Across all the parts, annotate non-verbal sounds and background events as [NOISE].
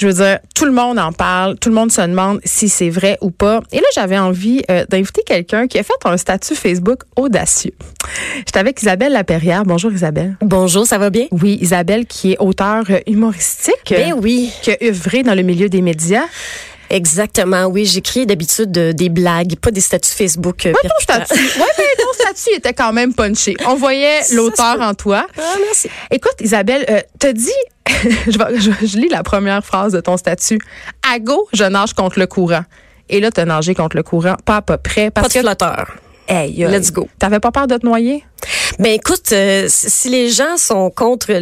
Je veux dire, tout le monde en parle, tout le monde se demande si c'est vrai ou pas. Et là, j'avais envie euh, d'inviter quelqu'un qui a fait un statut Facebook audacieux. J'étais avec Isabelle Laperrière. Bonjour Isabelle. Bonjour, ça va bien? Oui, Isabelle qui est auteure humoristique. Ben oui. Qui a œuvré dans le milieu des médias. Exactement, oui. J'écris d'habitude des blagues, pas des statuts Facebook. euh, Ouais, ton statut, ouais, mais ton [LAUGHS] statut était quand même punché. On voyait l'auteur en toi. Ah, merci. Écoute, Isabelle, euh, t'as dit, [LAUGHS] je, vais- je- je lis la première phrase de ton statut. À go, je nage contre le courant. Et là, t'as nagé contre le courant, pas à peu près, parce Pas de que, flotteur. Hey, Let's go. T'avais pas peur de te noyer? Ben écoute, euh, si les gens sont contre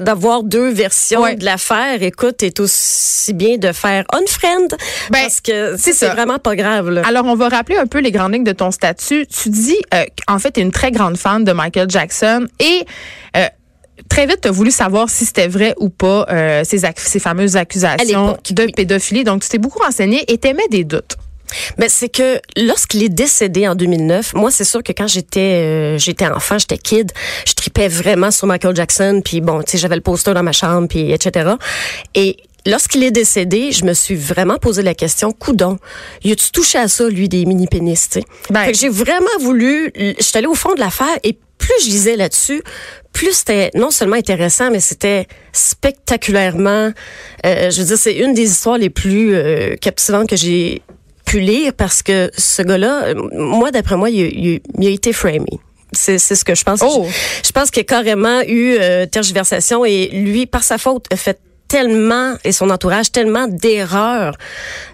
d'avoir deux versions Ouais. de l'affaire, écoute, c'est aussi bien de faire unfriend Ben, parce que c'est vraiment pas grave. Là. Alors, on va rappeler un peu les grandes lignes de ton statut. Tu dis, euh, en fait, tu es une très grande fan de Michael Jackson et euh, très vite, tu as voulu savoir si c'était vrai ou pas euh, ces, ces fameuses accusations de pédophilie. Donc, tu t'es beaucoup renseigné et t'aimais des doutes. Ben, c'est que lorsqu'il est décédé en 2009, moi c'est sûr que quand j'étais euh, j'étais enfant, j'étais kid, je tripais vraiment sur Michael Jackson, puis bon, tu sais, j'avais le poster dans ma chambre, puis etc. Et lorsqu'il est décédé, je me suis vraiment posé la question, coudon, y a-tu touché à ça lui des mini pénis, tu sais? Ben- j'ai vraiment voulu, j'étais allée au fond de l'affaire et plus je lisais là-dessus, plus c'était non seulement intéressant, mais c'était spectaculairement. euh, je veux dire, c'est une des histoires les plus euh, captivantes que j'ai pu lire parce que ce gars-là, euh, moi, d'après moi, il, a- il il a été framé. C'est c'est ce que je pense. Oh. Je, je pense qu'il y a carrément eu euh, tergiversation et lui, par sa faute, a fait tellement et son entourage tellement d'erreurs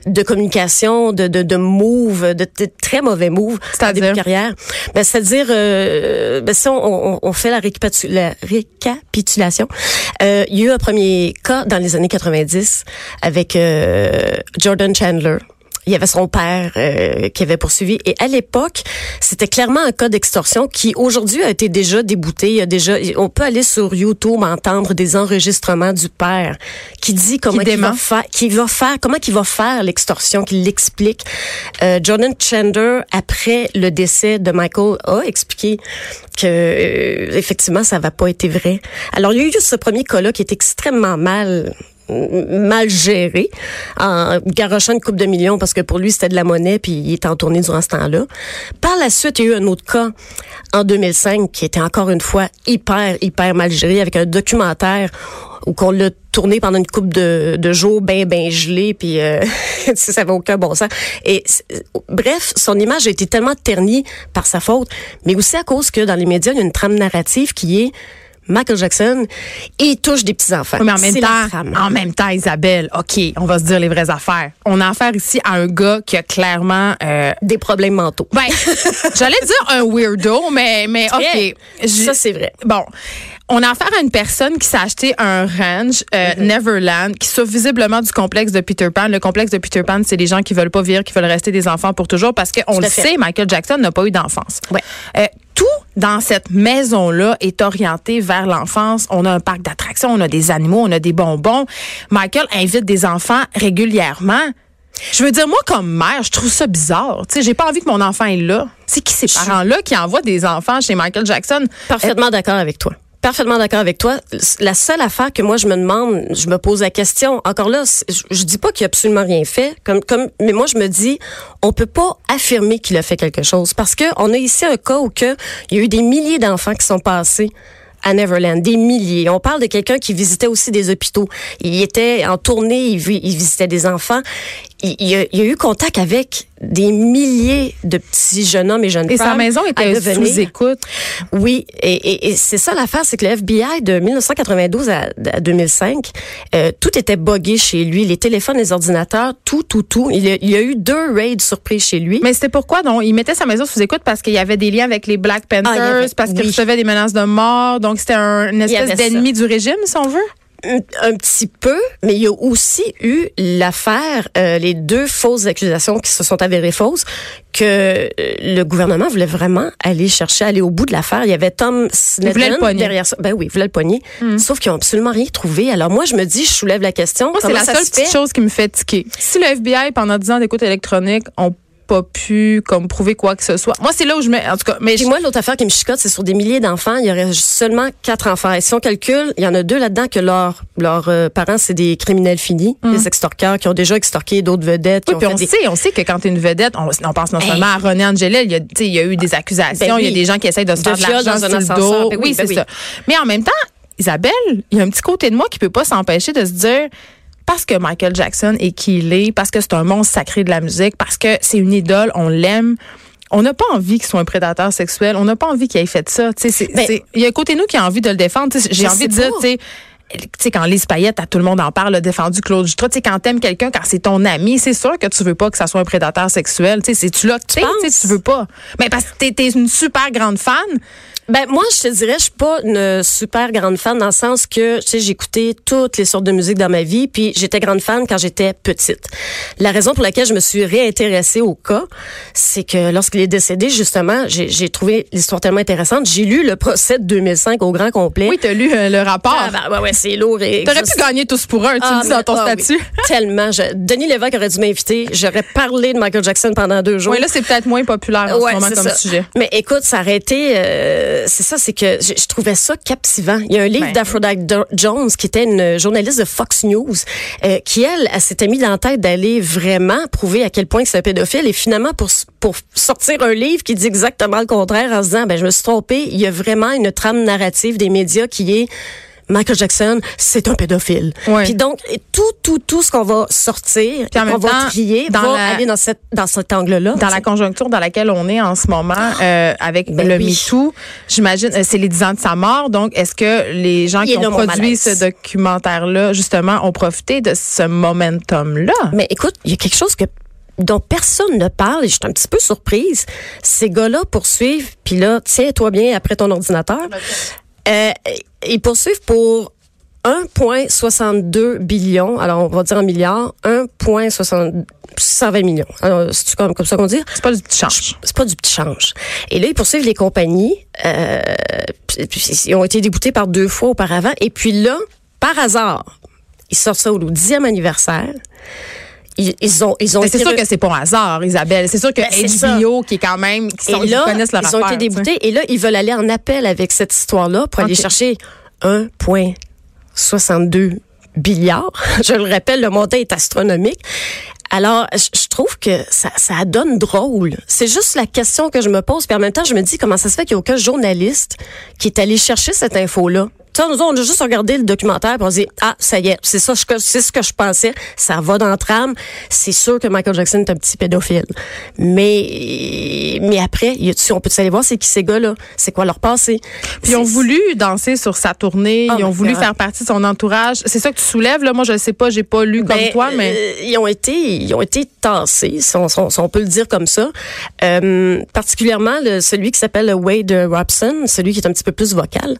de communication, de de, de moves, de, de très mauvais moves en début de carrière. Ben, c'est-à-dire, euh, ben, si on, on, on fait la, récapitu- la récapitulation, euh, il y a eu un premier cas dans les années 90 avec euh, Jordan Chandler. Il y avait son père euh, qui avait poursuivi. Et à l'époque, c'était clairement un cas d'extorsion qui aujourd'hui a été déjà débouté. Il y a déjà, on peut aller sur YouTube entendre des enregistrements du père qui dit comment il va faire, qui va faire, comment qu'il va faire l'extorsion, qu'il l'explique. Euh, Jordan Chandler, après le décès de Michael, a expliqué que euh, effectivement ça va pas été vrai. Alors il y a eu ce premier cas-là qui est extrêmement mal mal géré en garochant une coupe de millions parce que pour lui c'était de la monnaie puis il était en tournée durant ce temps-là. Par la suite, il y a eu un autre cas en 2005 qui était encore une fois hyper hyper mal géré avec un documentaire où qu'on l'a tourné pendant une coupe de, jours ben ben gelé puis euh, [LAUGHS] ça avait aucun bon sens et bref son image a été tellement ternie par sa faute mais aussi à cause que dans les médias il y a une trame narrative qui est Michael Jackson, il touche des petits enfants. Oui, mais en même temps, en même temps, Isabelle, OK, on va se dire les vraies affaires. On a affaire ici à un gars qui a clairement euh, des problèmes mentaux. Ben, [LAUGHS] j'allais dire un weirdo, mais, mais. OK. Ça, c'est vrai. Bon. On a affaire à une personne qui s'est acheté un ranch, euh, Mm-hmm. Neverland, qui souffre visiblement du complexe de Peter Pan. Le complexe de Peter Pan, c'est les gens qui veulent pas vivre, qui veulent rester des enfants pour toujours, parce qu'on le fait. sait, Michael Jackson n'a pas eu d'enfance. Ouais. Euh, tout dans cette maison-là est orienté vers l'enfance. On a un parc d'attractions, on a des animaux, on a des bonbons. Michael invite des enfants régulièrement. Je veux dire, moi, comme mère, je trouve ça bizarre. Tu sais, j'ai pas envie que mon enfant est là. C'est qui ces parents-là qui envoient des enfants chez Michael Jackson? Parfaitement d'accord avec toi. Parfaitement d'accord avec toi. La seule affaire que moi je me demande, je me pose la question. Encore là, je, je dis pas qu'il a absolument rien fait, comme comme, mais moi je me dis, on peut pas affirmer qu'il a fait quelque chose parce que on a ici un cas où il y a eu des milliers d'enfants qui sont passés à Neverland, des milliers. On parle de quelqu'un qui visitait aussi des hôpitaux. Il était en tournée, il visitait des enfants. Il, il a, il a eu contact avec des milliers de petits jeunes hommes et jeunes Et femmes. sa maison était sous écoute. oui, et, et, et c'est ça l'affaire, c'est que le FBI de 1992 à, à 2005, euh, tout était buggé chez lui, les téléphones, les ordinateurs, tout, tout, tout. Il y a, il y a eu deux raids surprises chez lui. Mais c'était pourquoi, non? Il mettait sa maison sous écoute parce qu'il y avait des liens avec les Black Panthers, Ah, avait- parce qu'il oui. recevait des menaces de mort. Donc, c'était un, une espèce d'ennemi du régime, si on veut? Un petit peu, mais il y a aussi eu l'affaire, euh, les deux fausses accusations qui se sont avérées fausses, que euh, le gouvernement voulait vraiment aller chercher, aller au bout de l'affaire. Il y avait Tom Sneddon derrière ça. Ben oui, il voulait le poignet. Mm. Sauf qu'ils ont absolument rien trouvé. Alors moi, je me dis, je soulève la question. C'est la seule petite chose qui me fait tiquer. Si le FBI, pendant 10 ans d'écoute électronique, ont pas pu comme prouver quoi que ce soit. Moi, c'est là où je mets, en tout cas. Mais moi, l'autre affaire qui me chicote, c'est sur des milliers d'enfants. Il y aurait seulement quatre enfants. Et si on calcule, il y en a deux là-dedans que leurs leurs euh, parents, c'est des criminels finis, hum. des extorqueurs qui ont déjà extorqué d'autres vedettes. Oui, puis on sait, on sait que quand tu es une vedette, on, on pense non seulement à René Angelel, il y a, il y a eu des accusations, ben il y a des gens qui essayent de se faire de l'argent sur le dos. Ben oui, ben c'est ça. Mais en même temps, Isabelle, il y a un petit côté de moi qui peut pas s'empêcher de se dire parce que Michael Jackson est qui il est, parce que c'est un monstre sacré de la musique, parce que c'est une idole, on l'aime. On n'a pas envie qu'il soit un prédateur sexuel. On n'a pas envie qu'il ait fait ça. Ben, il y a un côté de nous qui a envie de le défendre. J'ai envie de dire, tu sais, quand Lise Payette, à tout le monde en parle, a défendu Claude Jutras. Tu sais, quand t'aimes quelqu'un, quand c'est ton ami, c'est sûr que tu veux pas que ça soit un prédateur sexuel. Tu sais, c'est-tu là que tu tu veux pas. Mais parce que t'es es une super grande fan. Ben moi, je te dirais, je suis pas une super grande fan dans le sens que, tu sais, j'écoutais toutes les sortes de musique dans ma vie, puis j'étais grande fan quand j'étais petite. La raison pour laquelle je me suis réintéressée au cas, c'est que lorsqu'il est décédé, justement, j'ai trouvé l'histoire tellement intéressante. J'ai lu le procès de 2005 au grand complet. Oui, t'as lu euh, le rapport. Ah, ben, ouais, c'est lourd. Et T'aurais pu gagner tous pour un, tu ah, dis dans ton ah, statut. tellement. Je, Denis Lévesque aurait dû m'inviter. J'aurais parlé de Michael Jackson pendant deux jours. Oui, là, c'est peut-être moins populaire en ce moment comme sujet. Mais écoute, ça aurait été... Euh, c'est ça, c'est que je, trouvais ça captivant. Il y a un livre ben d'Aphrodite Jones, qui était une journaliste de Fox News, euh, qui, elle, elle s'était mis dans la tête d'aller vraiment prouver à quel point c'est un pédophile. Et finalement, pour, pour sortir un livre qui dit exactement le contraire en se disant, ben, je me suis trompée, il y a vraiment une trame narrative des médias qui est Michael Jackson, c'est un pédophile. Puis donc, tout, tout, tout ce qu'on va sortir, qu'on va crier, dans va aller dans, cette, dans cet angle-là. Dans la conjoncture dans laquelle on est en ce moment, euh, avec ben le MeToo, j'imagine, euh, c'est les 10 ans de sa mort. Donc, est-ce que les gens qui ont produit ce documentaire-là, justement, ont profité de ce momentum-là? Mais écoute, il y a quelque chose que dont personne ne parle et je suis un petit peu surprise. Ces gars-là poursuivent, puis là, tiens-toi bien après ton ordinateur. Euh, ils poursuivent pour 1,62 billion, alors on va dire en milliards, 1,120 millions. Alors, c'est comme, comme ça qu'on dit? C'est pas du petit change. C'est pas du petit change. Et là, ils poursuivent les compagnies. Euh, ils ont été déboutés par deux fois auparavant. Et puis là, par hasard, ils sortent ça au 10e anniversaire ils, ont ils ont c'est sûr que c'est pas un hasard Isabelle. C'est sûr que ben, HBO qui est quand même qui, sont, là, connaissent leur ils ont été déboutés et là ils veulent aller en appel avec cette histoire là pour aller chercher 1,62 milliards [LAUGHS] je le rappelle le montant est astronomique. Alors, je trouve que ça, ça donne drôle. C'est juste la question que je me pose. Puis en même temps, je me dis comment ça se fait qu'il n'y a aucun journaliste qui est allé chercher cette info-là nous, on a juste regardé le documentaire et on dit ah ça y est, c'est ça, c'est ce que je pensais. Ça va dans le trame. C'est sûr que Michael Jackson est un petit pédophile. Mais mais après, on peut aller voir c'est qui ces gars-là, c'est quoi leur passé? Puis ils ont voulu danser sur sa tournée, oh ils ont voulu faire partie de son entourage. C'est ça que tu soulèves là? Moi je ne sais pas, j'ai pas lu comme ben, toi, mais euh, ils ont été ils ont été tassés, si on, peut le dire comme ça. Euh, particulièrement le, celui qui s'appelle Wade Robson, celui qui est un petit peu plus vocal.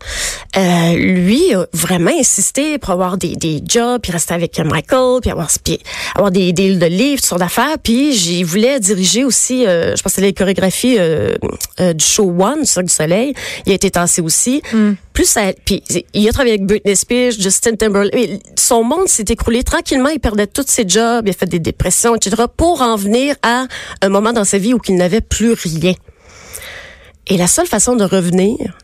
Euh, lui a vraiment insisté pour avoir des, des jobs, puis rester avec Michael, puis avoir, puis avoir des deals de livres, sur d'affaires. Puis j'y voulais diriger aussi, euh, je pense que les chorégraphies euh, euh, du show One, Cirque du Soleil. Il a été tassé aussi. Mm. Plus ça, puis il a travaillé avec Britney Spears, Justin Timberlake. Son monde s'est écroulé tranquillement. Il perdait tous ses jobs, il a fait des dépressions, etc. Pour en venir à un moment dans sa vie où il n'avait plus rien. Et la seule façon de revenir,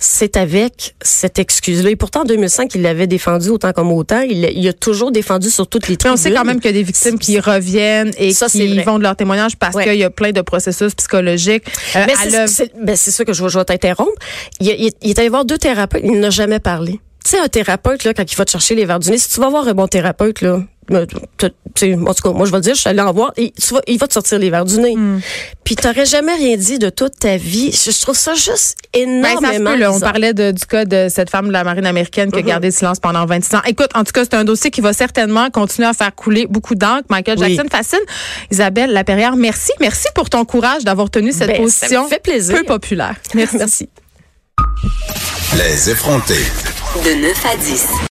c'est avec cette excuse-là. Et pourtant, en 2005, il l'avait défendu autant comme autant. Il, il, a toujours défendu sur toutes les tribunes. Mais on sait quand même qu'il y a des victimes qui reviennent et qui vont de leur témoignage parce qu'il y a plein de processus psychologiques. Euh, ben, c'est ça que je, je vais t'interrompre. Il, il, il est allé voir deux thérapeutes. Il n'a jamais parlé. Tu sais, un thérapeute, là, quand il va te chercher les verres du nez, si tu vas voir un bon thérapeute, là, en tout cas, moi, je vais le dire, je suis allée en voir. Et il va te sortir les verres du nez. Mm. Puis, tu n'aurais jamais rien dit de toute ta vie. Je, trouve ça juste énormément. Ben, on parlait du cas de cette femme de la marine américaine qui a mm-hmm. gardé le silence pendant 26 ans. Écoute, en tout cas, c'est un dossier qui va certainement continuer à faire couler beaucoup d'encre. Michael Jackson fascine. Isabelle Laperrière, merci. Merci pour ton courage d'avoir tenu cette ben, position fait plaisir. peu populaire. [LAUGHS] Merci. merci. Les effrontés. De 9 à 10.